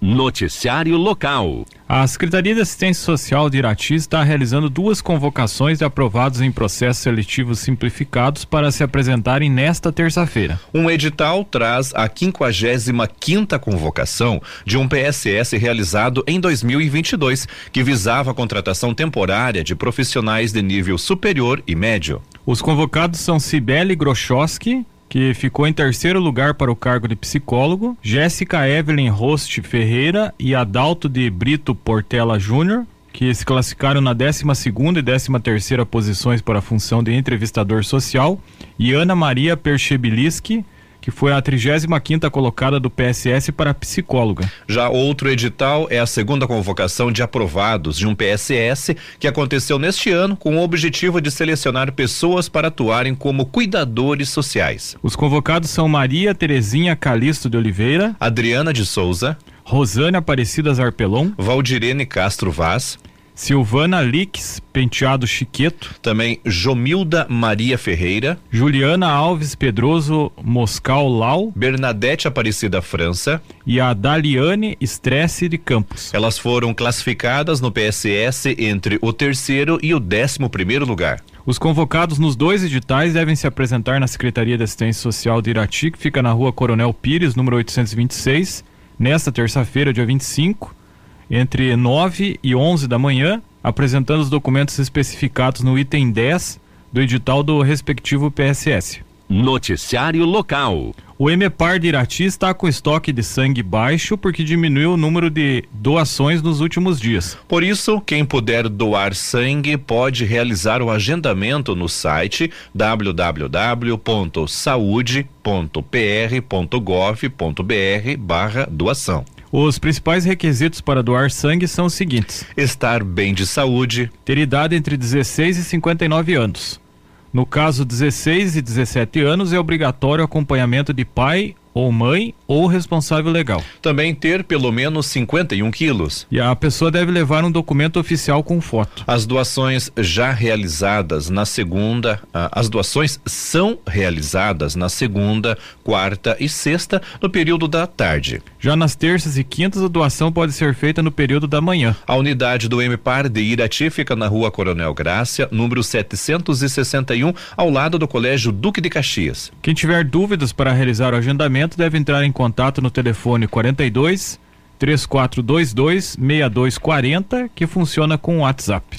Noticiário Local. A Secretaria de Assistência Social de Irati está realizando duas convocações de aprovados em processos seletivos simplificados para se apresentarem nesta terça-feira. Um edital traz a 55 quinta convocação de um PSS realizado em 2022, que visava a contratação temporária de profissionais de nível superior e médio. Os convocados são Cibele Grochowski, que ficou em terceiro lugar para o cargo de psicólogo, Jéssica Evelyn Rost Ferreira e Adalto de Brito Portela Júnior, que se classificaram na 12 segunda e 13 terceira posições para a função de entrevistador social, e Ana Maria Perchebiliski, que foi a 35ª colocada do PSS para psicóloga. Já outro edital é a segunda convocação de aprovados de um PSS que aconteceu neste ano com o objetivo de selecionar pessoas para atuarem como cuidadores sociais. Os convocados são Maria Terezinha Calisto de Oliveira, Adriana de Souza, Rosane Aparecida Zarpelon, Valdirene Castro Vaz, Silvana Lix Penteado Chiqueto. Também Jomilda Maria Ferreira. Juliana Alves Pedroso Moscal Lau. Bernadette Aparecida França. E a Daliane Estresse de Campos. Elas foram classificadas no PSS entre o terceiro e o décimo primeiro lugar. Os convocados nos dois editais devem se apresentar na Secretaria de Assistência Social de Irati, que fica na rua Coronel Pires, número 826, nesta terça-feira, dia 25 entre 9 e 11 da manhã, apresentando os documentos especificados no item 10 do edital do respectivo PSS. Noticiário local. O MPAR de Irati está com estoque de sangue baixo porque diminuiu o número de doações nos últimos dias. Por isso, quem puder doar sangue pode realizar o agendamento no site www.saude.pr.gov.br/barra doação. Os principais requisitos para doar sangue são os seguintes: estar bem de saúde, ter idade entre 16 e 59 anos. No caso 16 e 17 anos, é obrigatório acompanhamento de pai ou mãe ou responsável legal. Também ter pelo menos 51 quilos. E a pessoa deve levar um documento oficial com foto. As doações já realizadas na segunda, ah, as doações são realizadas na segunda, quarta e sexta no período da tarde. Já nas terças e quintas a doação pode ser feita no período da manhã. A unidade do MPAR de Irati fica na Rua Coronel Grácia, número 761, ao lado do Colégio Duque de Caxias. Quem tiver dúvidas para realizar o agendamento deve entrar em contato no telefone 42 3422 6240, que funciona com o WhatsApp.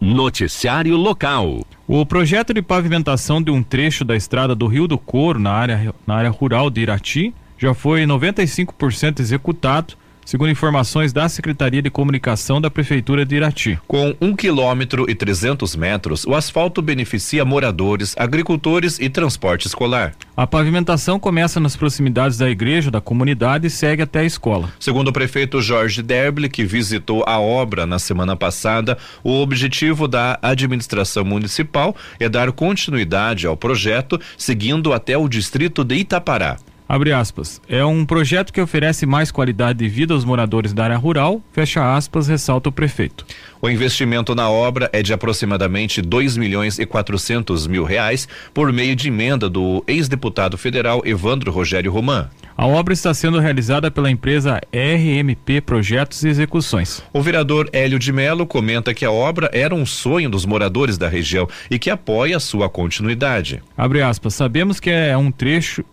Noticiário local. O projeto de pavimentação de um trecho da estrada do Rio do Couro, na área, na área rural de Irati, já foi 95% executado segundo informações da Secretaria de Comunicação da Prefeitura de Irati. Com um quilômetro e 300 metros, o asfalto beneficia moradores, agricultores e transporte escolar. A pavimentação começa nas proximidades da igreja, da comunidade e segue até a escola. Segundo o prefeito Jorge Derble, que visitou a obra na semana passada, o objetivo da administração municipal é dar continuidade ao projeto, seguindo até o distrito de Itapará. Abre aspas. É um projeto que oferece mais qualidade de vida aos moradores da área rural, fecha aspas, ressalta o prefeito. O investimento na obra é de aproximadamente 2 milhões e 400 mil reais por meio de emenda do ex-deputado federal Evandro Rogério Roman. A obra está sendo realizada pela empresa RMP Projetos e Execuções. O vereador Hélio de Melo comenta que a obra era um sonho dos moradores da região e que apoia sua continuidade. Abre aspas. Sabemos que é um trecho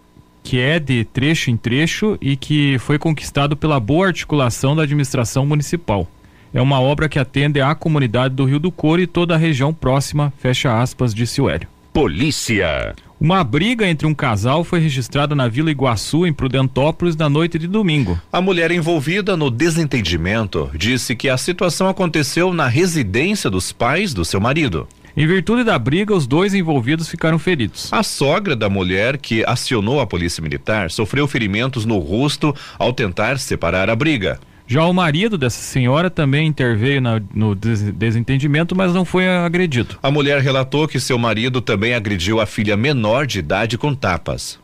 que é de trecho em trecho e que foi conquistado pela boa articulação da administração municipal. É uma obra que atende à comunidade do Rio do Couro e toda a região próxima, fecha aspas, disse o Hélio. Polícia. Uma briga entre um casal foi registrada na Vila Iguaçu, em Prudentópolis, na noite de domingo. A mulher envolvida no desentendimento disse que a situação aconteceu na residência dos pais do seu marido. Em virtude da briga, os dois envolvidos ficaram feridos. A sogra da mulher que acionou a polícia militar sofreu ferimentos no rosto ao tentar separar a briga. Já o marido dessa senhora também interveio na, no desentendimento, mas não foi agredido. A mulher relatou que seu marido também agrediu a filha menor de idade com tapas.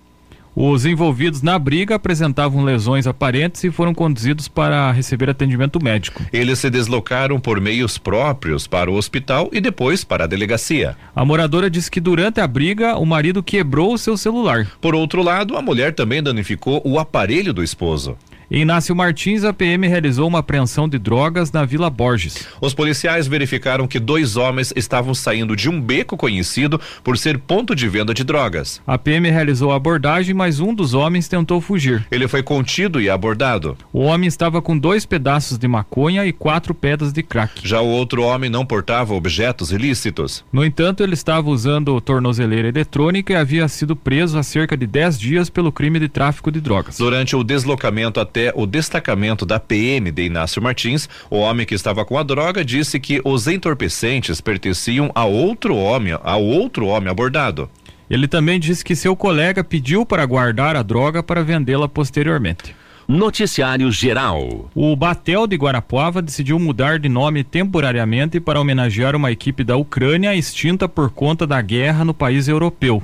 Os envolvidos na briga apresentavam lesões aparentes e foram conduzidos para receber atendimento médico. Eles se deslocaram por meios próprios para o hospital e depois para a delegacia. A moradora disse que durante a briga o marido quebrou o seu celular. Por outro lado, a mulher também danificou o aparelho do esposo. Em Inácio Martins, a PM realizou uma apreensão de drogas na Vila Borges. Os policiais verificaram que dois homens estavam saindo de um beco conhecido por ser ponto de venda de drogas. A PM realizou a abordagem, mas um dos homens tentou fugir. Ele foi contido e abordado. O homem estava com dois pedaços de maconha e quatro pedras de crack. Já o outro homem não portava objetos ilícitos. No entanto, ele estava usando tornozeleira eletrônica e havia sido preso há cerca de 10 dias pelo crime de tráfico de drogas. Durante o deslocamento até até o destacamento da PM de Inácio Martins, o homem que estava com a droga disse que os entorpecentes pertenciam a outro homem, ao outro homem abordado. Ele também disse que seu colega pediu para guardar a droga para vendê-la posteriormente. Noticiário Geral. O Batel de Guarapuava decidiu mudar de nome temporariamente para homenagear uma equipe da Ucrânia extinta por conta da guerra no país europeu.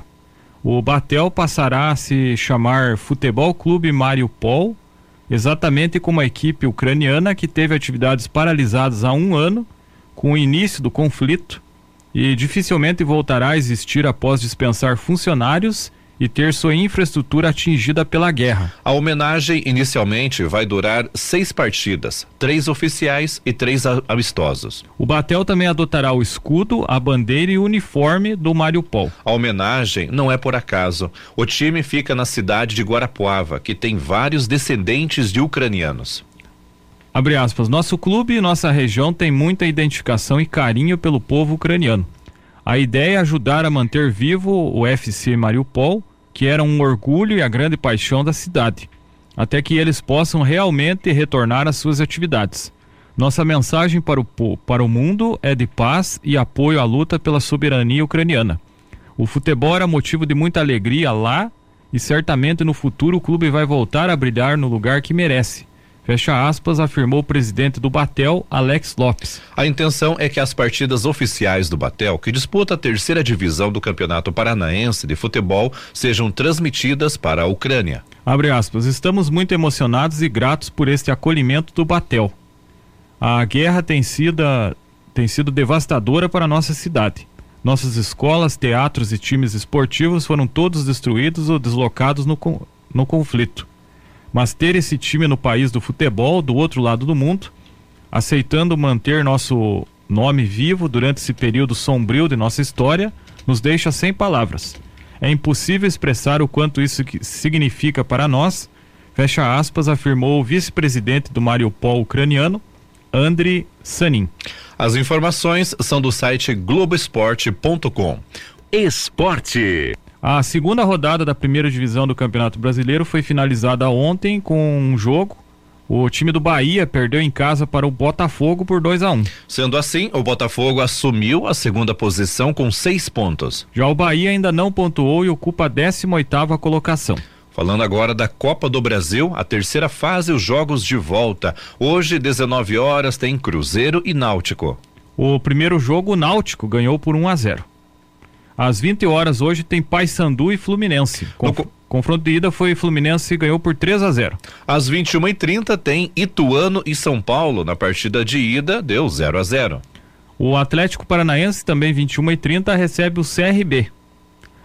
O Batel passará a se chamar Futebol Clube Mariupol exatamente como a equipe ucraniana que teve atividades paralisadas há um ano com o início do conflito e dificilmente voltará a existir após dispensar funcionários e ter sua infraestrutura atingida pela guerra. A homenagem inicialmente vai durar seis partidas, três oficiais e três amistosos. O Batel também adotará o escudo, a bandeira e o uniforme do Mariupol. A homenagem não é por acaso. O time fica na cidade de Guarapuava, que tem vários descendentes de ucranianos. Abre aspas, nosso clube e nossa região tem muita identificação e carinho pelo povo ucraniano. A ideia é ajudar a manter vivo o FC Mariupol, que era um orgulho e a grande paixão da cidade, até que eles possam realmente retornar às suas atividades. Nossa mensagem para o, para o mundo é de paz e apoio à luta pela soberania ucraniana. O futebol era motivo de muita alegria lá e certamente no futuro o clube vai voltar a brilhar no lugar que merece Fecha aspas, afirmou o presidente do Batel, Alex Lopes. A intenção é que as partidas oficiais do Batel, que disputa a terceira divisão do Campeonato Paranaense de Futebol, sejam transmitidas para a Ucrânia. Abre aspas, estamos muito emocionados e gratos por este acolhimento do Batel. A guerra tem sido, tem sido devastadora para a nossa cidade. Nossas escolas, teatros e times esportivos foram todos destruídos ou deslocados no, no conflito. Mas ter esse time no país do futebol, do outro lado do mundo, aceitando manter nosso nome vivo durante esse período sombrio de nossa história, nos deixa sem palavras. É impossível expressar o quanto isso significa para nós, fecha aspas, afirmou o vice-presidente do Mariupol ucraniano, Andriy Sanin. As informações são do site globoesporte.com. Esporte. A segunda rodada da primeira divisão do Campeonato Brasileiro foi finalizada ontem com um jogo. O time do Bahia perdeu em casa para o Botafogo por 2 a 1 um. Sendo assim, o Botafogo assumiu a segunda posição com seis pontos. Já o Bahia ainda não pontuou e ocupa a 18 oitava colocação. Falando agora da Copa do Brasil, a terceira fase, os jogos de volta. Hoje, 19 horas, tem Cruzeiro e Náutico. O primeiro jogo, o Náutico ganhou por 1 a 0. Às 20 horas hoje tem Paysandu e Fluminense. Conf no... Confronto de ida foi Fluminense e ganhou por 3 a 0. Às 21h30 tem Ituano e São Paulo. Na partida de ida deu 0 a 0. O Atlético Paranaense, também 21h30, recebe o CRB.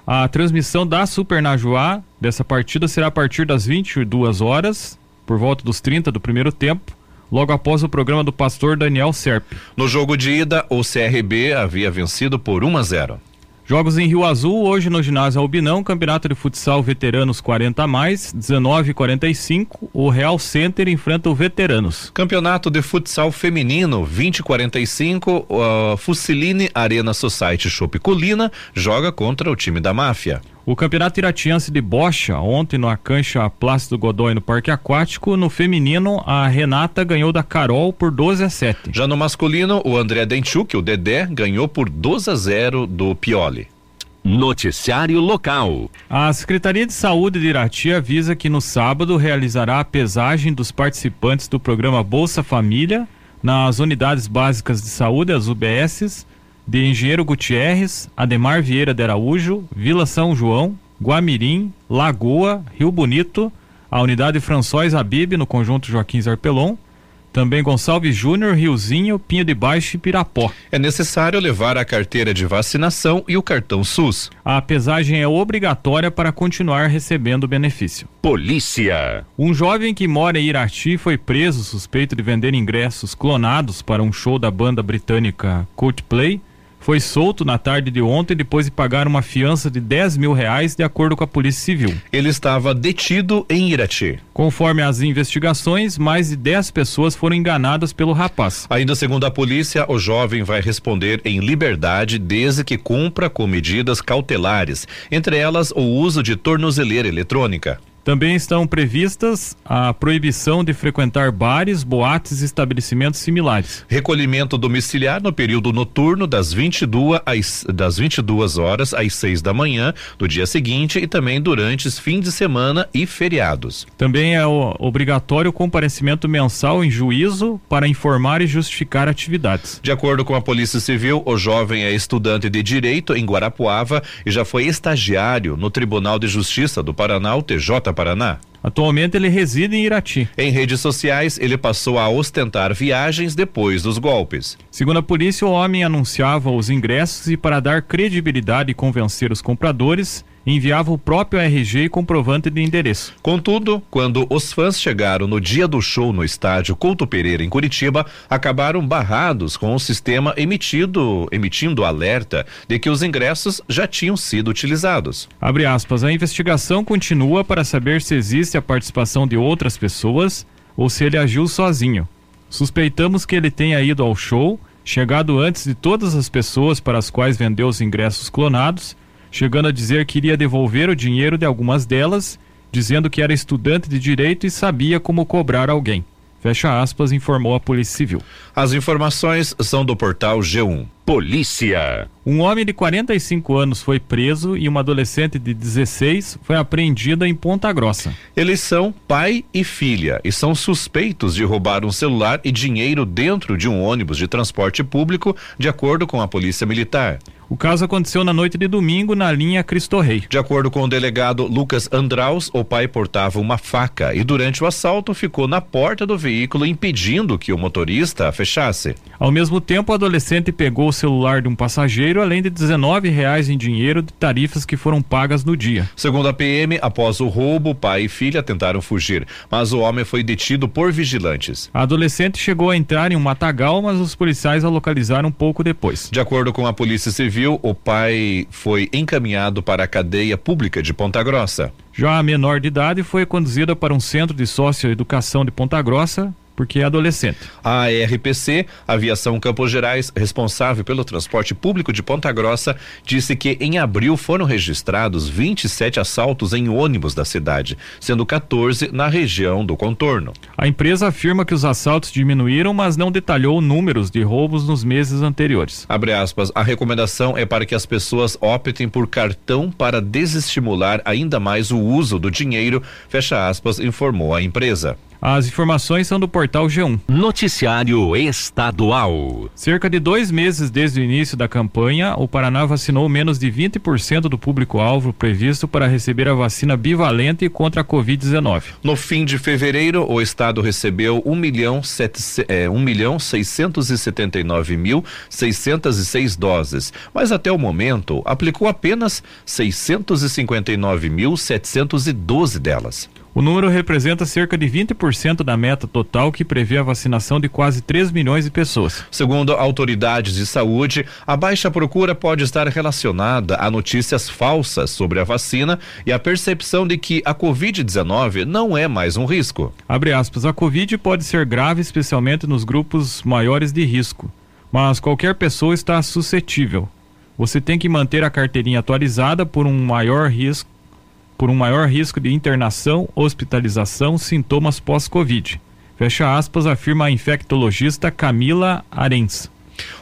A transmissão da Super Najuá dessa partida será a partir das 22 horas, por volta dos 30 do primeiro tempo, logo após o programa do pastor Daniel Serp. No jogo de ida, o CRB havia vencido por 1 a 0. Jogos em Rio Azul, hoje no ginásio Albinão, Campeonato de Futsal Veteranos 40 mais, 19 e 45, o Real Center enfrenta o Veteranos. Campeonato de Futsal Feminino 20 e 45, uh, Fusiline Arena Society Shop Colina joga contra o time da Máfia. O Campeonato Iratiense de Bocha, ontem na cancha Plácido Godói no Parque Aquático, no feminino, a Renata ganhou da Carol por 12 a 7. Já no masculino, o André Denchuk, o Dedé, ganhou por 12 a 0 do Pioli. Noticiário local. A Secretaria de Saúde de Irati avisa que no sábado realizará a pesagem dos participantes do programa Bolsa Família nas unidades básicas de saúde, as UBSs, de Engenheiro Gutierrez, Ademar Vieira de Araújo, Vila São João, Guamirim, Lagoa, Rio Bonito, a unidade François Habib no conjunto Joaquim Zarpelon, também Gonçalves Júnior, Riozinho, Pinho de Baixo e Pirapó. É necessário levar a carteira de vacinação e o cartão SUS. A pesagem é obrigatória para continuar recebendo o benefício. Polícia. Um jovem que mora em Irati foi preso suspeito de vender ingressos clonados para um show da banda britânica Coldplay foi solto na tarde de ontem depois de pagar uma fiança de 10 mil reais, de acordo com a Polícia Civil. Ele estava detido em Irati. Conforme as investigações, mais de 10 pessoas foram enganadas pelo rapaz. Ainda segundo a polícia, o jovem vai responder em liberdade desde que cumpra com medidas cautelares, entre elas o uso de tornozeleira eletrônica. Também estão previstas a proibição de frequentar bares, boates e estabelecimentos similares. Recolhimento domiciliar no período noturno das 22 às das 22 horas às 6 da manhã do dia seguinte e também durante os fins de semana e feriados. Também é obrigatório o comparecimento mensal em juízo para informar e justificar atividades. De acordo com a Polícia Civil, o jovem é estudante de direito em Guarapuava e já foi estagiário no Tribunal de Justiça do Paraná, o TJ Paraná. Atualmente ele reside em Irati. Em redes sociais, ele passou a ostentar viagens depois dos golpes. Segundo a polícia, o homem anunciava os ingressos e, para dar credibilidade e convencer os compradores, enviava o próprio RG e comprovante de endereço. Contudo, quando os fãs chegaram no dia do show no estádio Couto Pereira em Curitiba, acabaram barrados com o sistema emitido, emitindo alerta de que os ingressos já tinham sido utilizados. Abre aspas, a investigação continua para saber se existe a participação de outras pessoas ou se ele agiu sozinho. Suspeitamos que ele tenha ido ao show, chegado antes de todas as pessoas para as quais vendeu os ingressos clonados chegando a dizer que iria devolver o dinheiro de algumas delas, dizendo que era estudante de direito e sabia como cobrar alguém. Fecha aspas, informou a Polícia Civil. As informações são do portal G1. Polícia. Um homem de 45 anos foi preso e uma adolescente de 16 foi apreendida em Ponta Grossa. Eles são pai e filha e são suspeitos de roubar um celular e dinheiro dentro de um ônibus de transporte público, de acordo com a Polícia Militar. O caso aconteceu na noite de domingo na linha Cristo Rei. De acordo com o delegado Lucas Andraus, o pai portava uma faca e durante o assalto ficou na porta do veículo impedindo que o motorista a fechasse. Ao mesmo tempo, o adolescente pegou o celular de um passageiro, além de 19 reais em dinheiro de tarifas que foram pagas no dia. Segundo a PM, após o roubo, pai e filha tentaram fugir, mas o homem foi detido por vigilantes. A adolescente chegou a entrar em um matagal, mas os policiais a localizaram pouco depois. De acordo com a Polícia Civil, civil, o pai foi encaminhado para a cadeia pública de Ponta Grossa. Já a menor de idade foi conduzida para um centro de socioeducação de Ponta Grossa, porque é adolescente. A RPC, Aviação Campos Gerais, responsável pelo transporte público de Ponta Grossa, disse que em abril foram registrados 27 assaltos em ônibus da cidade, sendo 14 na região do contorno. A empresa afirma que os assaltos diminuíram, mas não detalhou números de roubos nos meses anteriores. Abre aspas, a recomendação é para que as pessoas optem por cartão para desestimular ainda mais o uso do dinheiro, fecha aspas, informou a empresa. As informações são do portal G1. Noticiário Estadual. Cerca de dois meses desde o início da campanha, o Paraná vacinou menos de 20% do público-alvo previsto para receber a vacina bivalente contra a Covid-19. No fim de fevereiro, o estado recebeu 1 milhão, sete, é, 1 milhão 679 mil 606 doses, mas até o momento aplicou apenas 659 mil 712 delas. O número representa cerca de 20% da meta total que prevê a vacinação de quase 3 milhões de pessoas. Segundo autoridades de saúde, a baixa procura pode estar relacionada a notícias falsas sobre a vacina e a percepção de que a Covid-19 não é mais um risco. Abre aspas, a Covid pode ser grave, especialmente nos grupos maiores de risco, mas qualquer pessoa está suscetível. Você tem que manter a carteirinha atualizada por um maior risco por um maior risco de internação, hospitalização, sintomas pós-Covid. Fecha aspas, afirma a infectologista Camila Arens.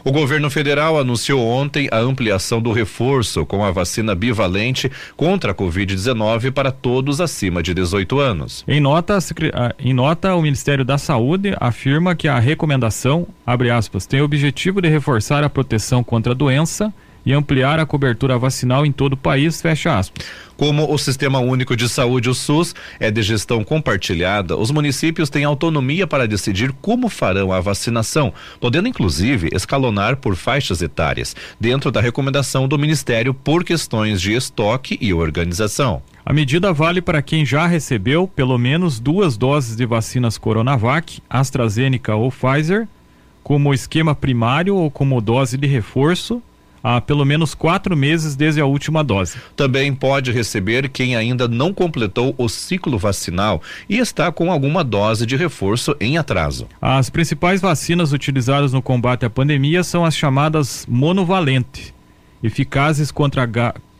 O governo federal anunciou ontem a ampliação do reforço com a vacina bivalente contra a Covid-19 para todos acima de 18 anos. Em nota, em nota, o Ministério da Saúde afirma que a recomendação, abre aspas, tem o objetivo de reforçar a proteção contra a doença e ampliar a cobertura vacinal em todo o país, fecha aspas. Como o Sistema Único de Saúde, o SUS, é de gestão compartilhada, os municípios têm autonomia para decidir como farão a vacinação, podendo inclusive escalonar por faixas etárias, dentro da recomendação do Ministério por questões de estoque e organização. A medida vale para quem já recebeu pelo menos duas doses de vacinas Coronavac, AstraZeneca ou Pfizer, como esquema primário ou como dose de reforço há pelo menos quatro meses desde a última dose. Também pode receber quem ainda não completou o ciclo vacinal e está com alguma dose de reforço em atraso. As principais vacinas utilizadas no combate à pandemia são as chamadas monovalente, eficazes contra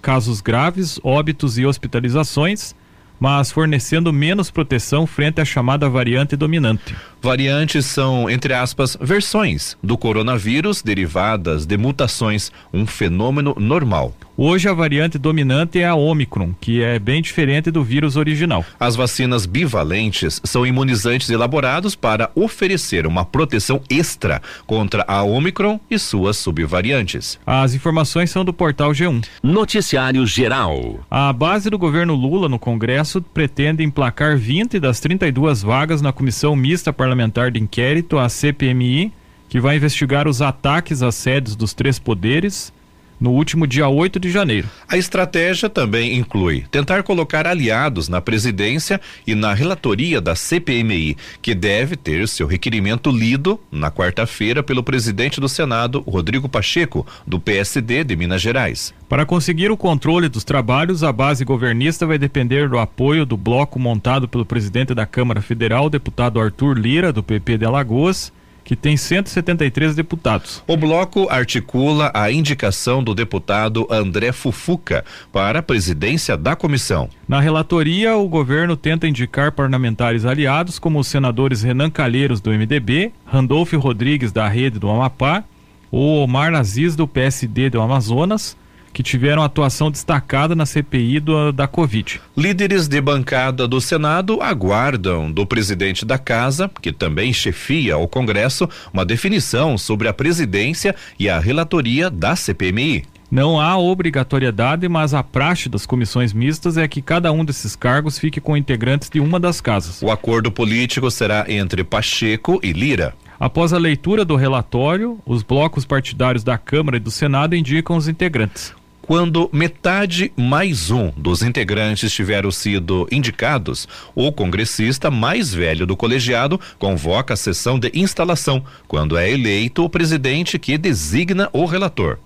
casos graves, óbitos e hospitalizações mas fornecendo menos proteção frente à chamada variante dominante. Variantes são, entre aspas, versões do coronavírus derivadas de mutações, um fenômeno normal. Hoje a variante dominante é a Omicron, que é bem diferente do vírus original. As vacinas bivalentes são imunizantes elaborados para oferecer uma proteção extra contra a Omicron e suas subvariantes. As informações são do portal G1. Noticiário Geral. A base do governo Lula no Congresso pretende emplacar 20 das 32 vagas na Comissão Mista Parlamentar de Inquérito, a CPMI, que vai investigar os ataques às sedes dos três poderes no último dia 8 de janeiro. A estratégia também inclui tentar colocar aliados na presidência e na relatoria da CPMI, que deve ter seu requerimento lido na quarta-feira pelo presidente do Senado, Rodrigo Pacheco, do PSD de Minas Gerais. Para conseguir o controle dos trabalhos, a base governista vai depender do apoio do bloco montado pelo presidente da Câmara Federal, deputado Arthur Lira, do PP de Alagoas que tem 173 deputados. O bloco articula a indicação do deputado André Fufuca para a presidência da comissão. Na relatoria, o governo tenta indicar parlamentares aliados como os senadores Renan Calheiros do MDB, Randolfo Rodrigues da Rede do Amapá, ou Omar Aziz do PSD do Amazonas, que tiveram atuação destacada na CPI do, da Covid. Líderes de bancada do Senado aguardam do presidente da Casa, que também chefia o Congresso, uma definição sobre a presidência e a relatoria da CPMI. Não há obrigatoriedade, mas a praxe das comissões mistas é que cada um desses cargos fique com integrantes de uma das casas. O acordo político será entre Pacheco e Lira. Após a leitura do relatório, os blocos partidários da Câmara e do Senado indicam os integrantes. Quando metade mais um dos integrantes tiveram sido indicados, o congressista mais velho do colegiado convoca a sessão de instalação, quando é eleito o presidente que designa o relator.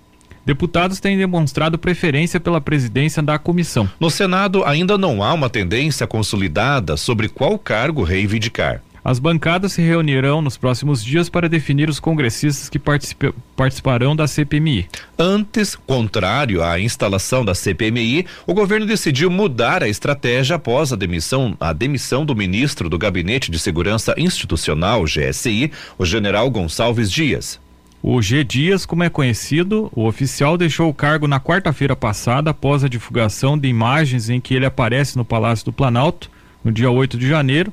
Deputados têm demonstrado preferência pela presidência da comissão. No Senado, ainda não há uma tendência consolidada sobre qual cargo reivindicar. As bancadas se reunirão nos próximos dias para definir os congressistas que participarão da CPMI. Antes, contrário à instalação da CPMI, o governo decidiu mudar a estratégia após a demissão, a demissão do ministro do Gabinete de Segurança Institucional, GSI, o general Gonçalves Dias. O G Dias, como é conhecido, o oficial deixou o cargo na quarta-feira passada após a divulgação de imagens em que ele aparece no Palácio do Planalto, no dia 8 de janeiro,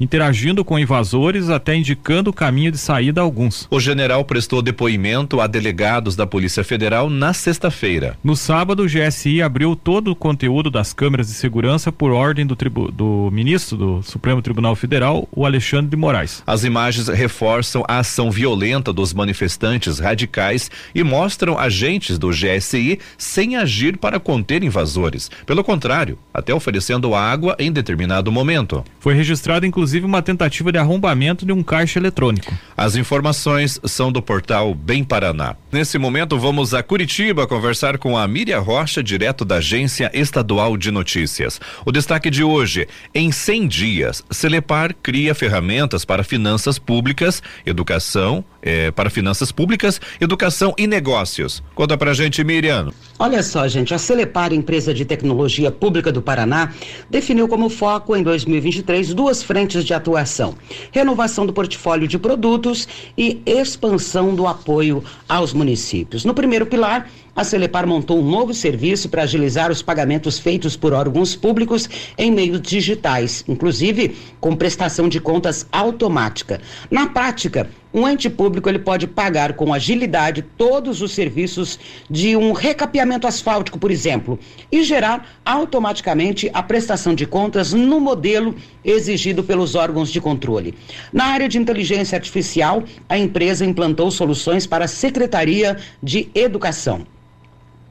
interagindo com invasores, até indicando o caminho de saída a alguns. O general prestou depoimento a delegados da Polícia Federal na sexta-feira. No sábado, o GSI abriu todo o conteúdo das câmeras de segurança por ordem do, tribu do ministro do Supremo Tribunal Federal, o Alexandre de Moraes. As imagens reforçam a ação violenta dos manifestantes radicais e mostram agentes do GSI sem agir para conter invasores. Pelo contrário, até oferecendo água em determinado momento. Foi registrado, inclusive, inclusive uma tentativa de arrombamento de um caixa eletrônico. As informações são do portal Bem Paraná. Nesse momento, vamos a Curitiba conversar com a Miriam Rocha, direto da Agência Estadual de Notícias. O destaque de hoje: em 100 dias, Celepar cria ferramentas para finanças públicas, educação, eh, para finanças públicas, educação e negócios. Conta pra gente, Miriam. Olha só, gente, a Celepar, empresa de tecnologia pública do Paraná, definiu como foco em 2023 duas frentes de atuação: renovação do portfólio de produtos e expansão do apoio aos municípios. No primeiro pilar, a Celepar montou um novo serviço para agilizar os pagamentos feitos por órgãos públicos em meios digitais, inclusive com prestação de contas automática. Na prática, um ente público ele pode pagar com agilidade todos os serviços de um recapeamento asfáltico, por exemplo, e gerar automaticamente a prestação de contas no modelo exigido pelos órgãos de controle. Na área de inteligência artificial, a empresa implantou soluções para a Secretaria de Educação.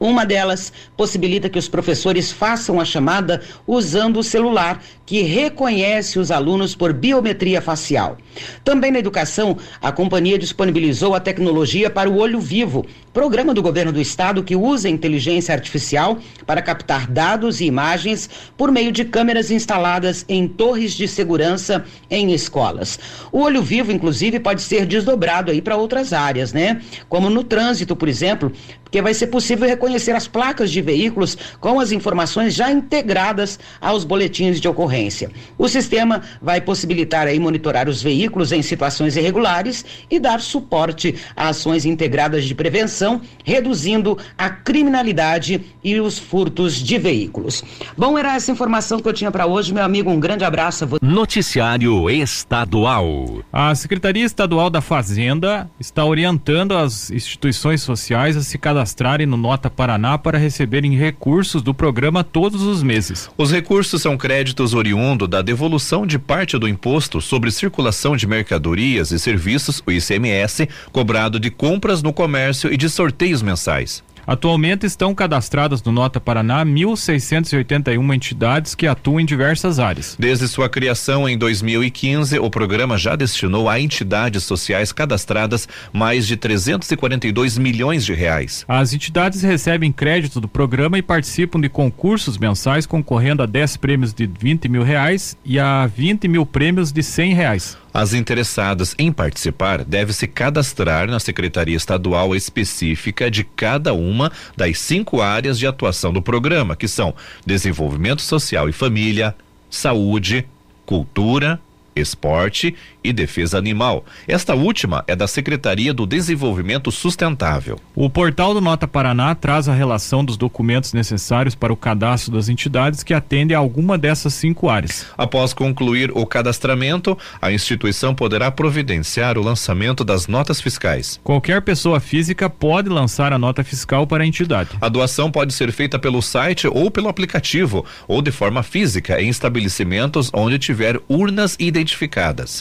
Uma delas possibilita que os professores façam a chamada usando o celular, que reconhece os alunos por biometria facial. Também na educação, a companhia disponibilizou a tecnologia para o Olho Vivo, programa do governo do estado que usa inteligência artificial para captar dados e imagens por meio de câmeras instaladas em torres de segurança em escolas. O Olho Vivo, inclusive, pode ser desdobrado aí para outras áreas, né? Como no trânsito, por exemplo, porque vai ser possível reconhecer as placas de veículos com as informações já integradas aos boletins de ocorrência. O sistema vai possibilitar aí monitorar os veículos em situações irregulares e dar suporte a ações integradas de prevenção, reduzindo a criminalidade e os furtos de veículos. Bom, era essa informação que eu tinha para hoje, meu amigo. Um grande abraço. Noticiário Estadual. A Secretaria Estadual da Fazenda está orientando as instituições sociais a se cadastrar cadastrarem no Nota Paraná para receberem recursos do programa todos os meses. Os recursos são créditos oriundo da devolução de parte do imposto sobre circulação de mercadorias e serviços, o ICMS, cobrado de compras no comércio e de sorteios mensais. Atualmente estão cadastradas no Nota Paraná 1.681 entidades que atuam em diversas áreas. Desde sua criação em 2015, o programa já destinou a entidades sociais cadastradas mais de 342 milhões de reais. As entidades recebem crédito do programa e participam de concursos mensais concorrendo a 10 prêmios de 20 mil reais e a 20 mil prêmios de 100 reais. As interessadas em participar devem se cadastrar na Secretaria Estadual específica de cada uma das cinco áreas de atuação do programa, que são Desenvolvimento Social e Família, Saúde, Cultura, Esporte e Defesa Animal. Esta última é da Secretaria do Desenvolvimento Sustentável. O portal do Nota Paraná traz a relação dos documentos necessários para o cadastro das entidades que atendem a alguma dessas cinco áreas. Após concluir o cadastramento, a instituição poderá providenciar o lançamento das notas fiscais. Qualquer pessoa física pode lançar a nota fiscal para a entidade. A doação pode ser feita pelo site ou pelo aplicativo, ou de forma física em estabelecimentos onde tiver urnas identificadas.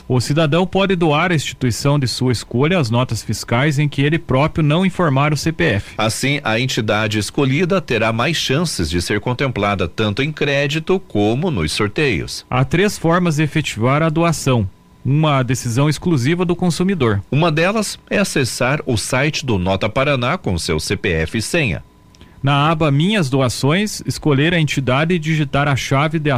O cidadão pode doar à instituição de sua escolha as notas fiscais em que ele próprio não informar o CPF. Assim, a entidade escolhida terá mais chances de ser contemplada tanto em crédito como nos sorteios. Há três formas de efetivar a doação uma decisão exclusiva do consumidor. Uma delas é acessar o site do Nota Paraná com seu CPF e senha. Na aba Minhas Doações, escolher a entidade e digitar a chave de,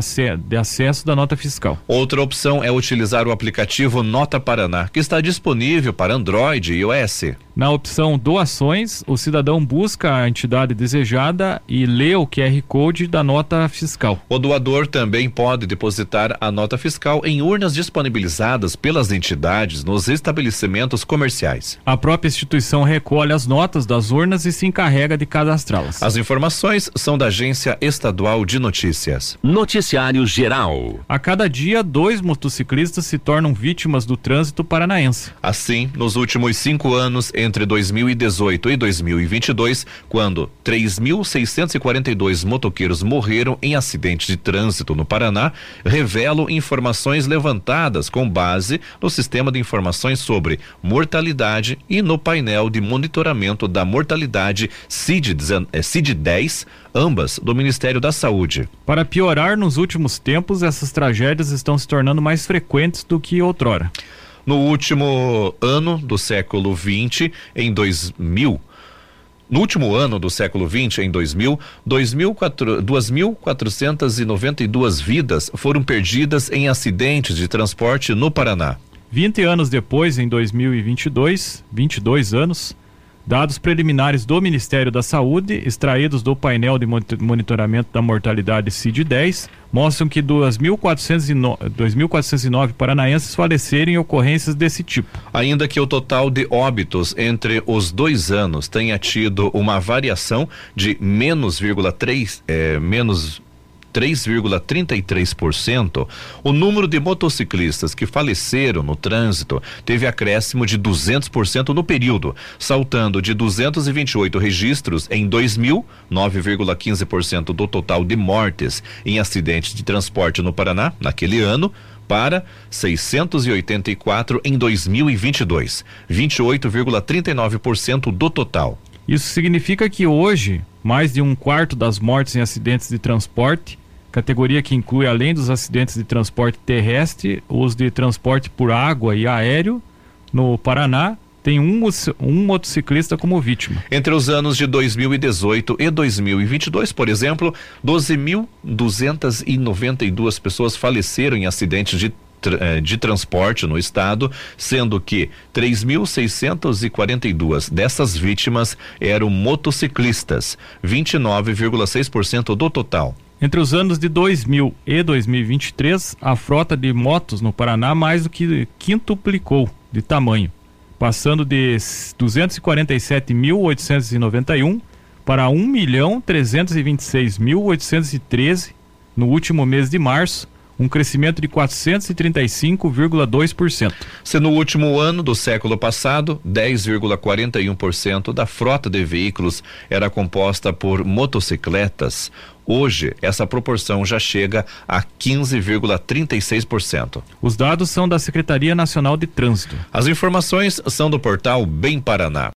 de, acesso da nota fiscal. Outra opção é utilizar o aplicativo Nota Paraná, que está disponível para Android e iOS. Na opção Doações, o cidadão busca a entidade desejada e lê o QR Code da nota fiscal. O doador também pode depositar a nota fiscal em urnas disponibilizadas pelas entidades nos estabelecimentos comerciais. A própria instituição recolhe as notas das urnas e se encarrega de cadastrá-las. As informações são da Agência Estadual de Notícias. Noticiário Geral. A cada dia, dois motociclistas se tornam vítimas do trânsito paranaense. Assim, nos últimos cinco anos, entre 2018 e 2022, quando 3.642 motoqueiros morreram em acidentes de trânsito no Paraná, revelam informações levantadas com base no sistema de informações sobre mortalidade e no painel de monitoramento da mortalidade CID-10, CID ambas do Ministério da Saúde. Para piorar, nos últimos tempos, essas tragédias estão se tornando mais frequentes do que outrora. No último ano do século 20, em 2000, no último ano do século 20, em 2000, 2.492 vidas foram perdidas em acidentes de transporte no Paraná. 20 anos depois, em 2022, 22 anos, Dados preliminares do Ministério da Saúde, extraídos do painel de monitoramento da mortalidade CID-10, mostram que 2.409 paranaenses faleceram em ocorrências desse tipo. Ainda que o total de óbitos entre os dois anos tenha tido uma variação de menos, 3, é, menos 3,33%. O número de motociclistas que faleceram no trânsito teve acréscimo de 200% no período, saltando de 228 registros em 2000, 9,15% do total de mortes em acidentes de transporte no Paraná naquele ano, para 684 em 2022, 28,39% do total. Isso significa que hoje, mais de um quarto das mortes em acidentes de transporte, categoria que inclui além dos acidentes de transporte terrestre, os de transporte por água e aéreo, no Paraná, tem um, um motociclista como vítima. Entre os anos de 2018 e 2022, por exemplo, 12.292 pessoas faleceram em acidentes de de transporte no estado, sendo que 3.642 dessas vítimas eram motociclistas, 29,6% do total. Entre os anos de 2000 e 2023, a frota de motos no Paraná mais do que quintuplicou de tamanho passando de 247.891 para 1.326.813 no último mês de março, um crescimento de 435,2%. Se no último ano do século passado, 10,41% da frota de veículos era composta por motocicletas, Hoje, essa proporção já chega a 15,36%. Os dados são da Secretaria Nacional de Trânsito. As informações são do portal Bem Paraná.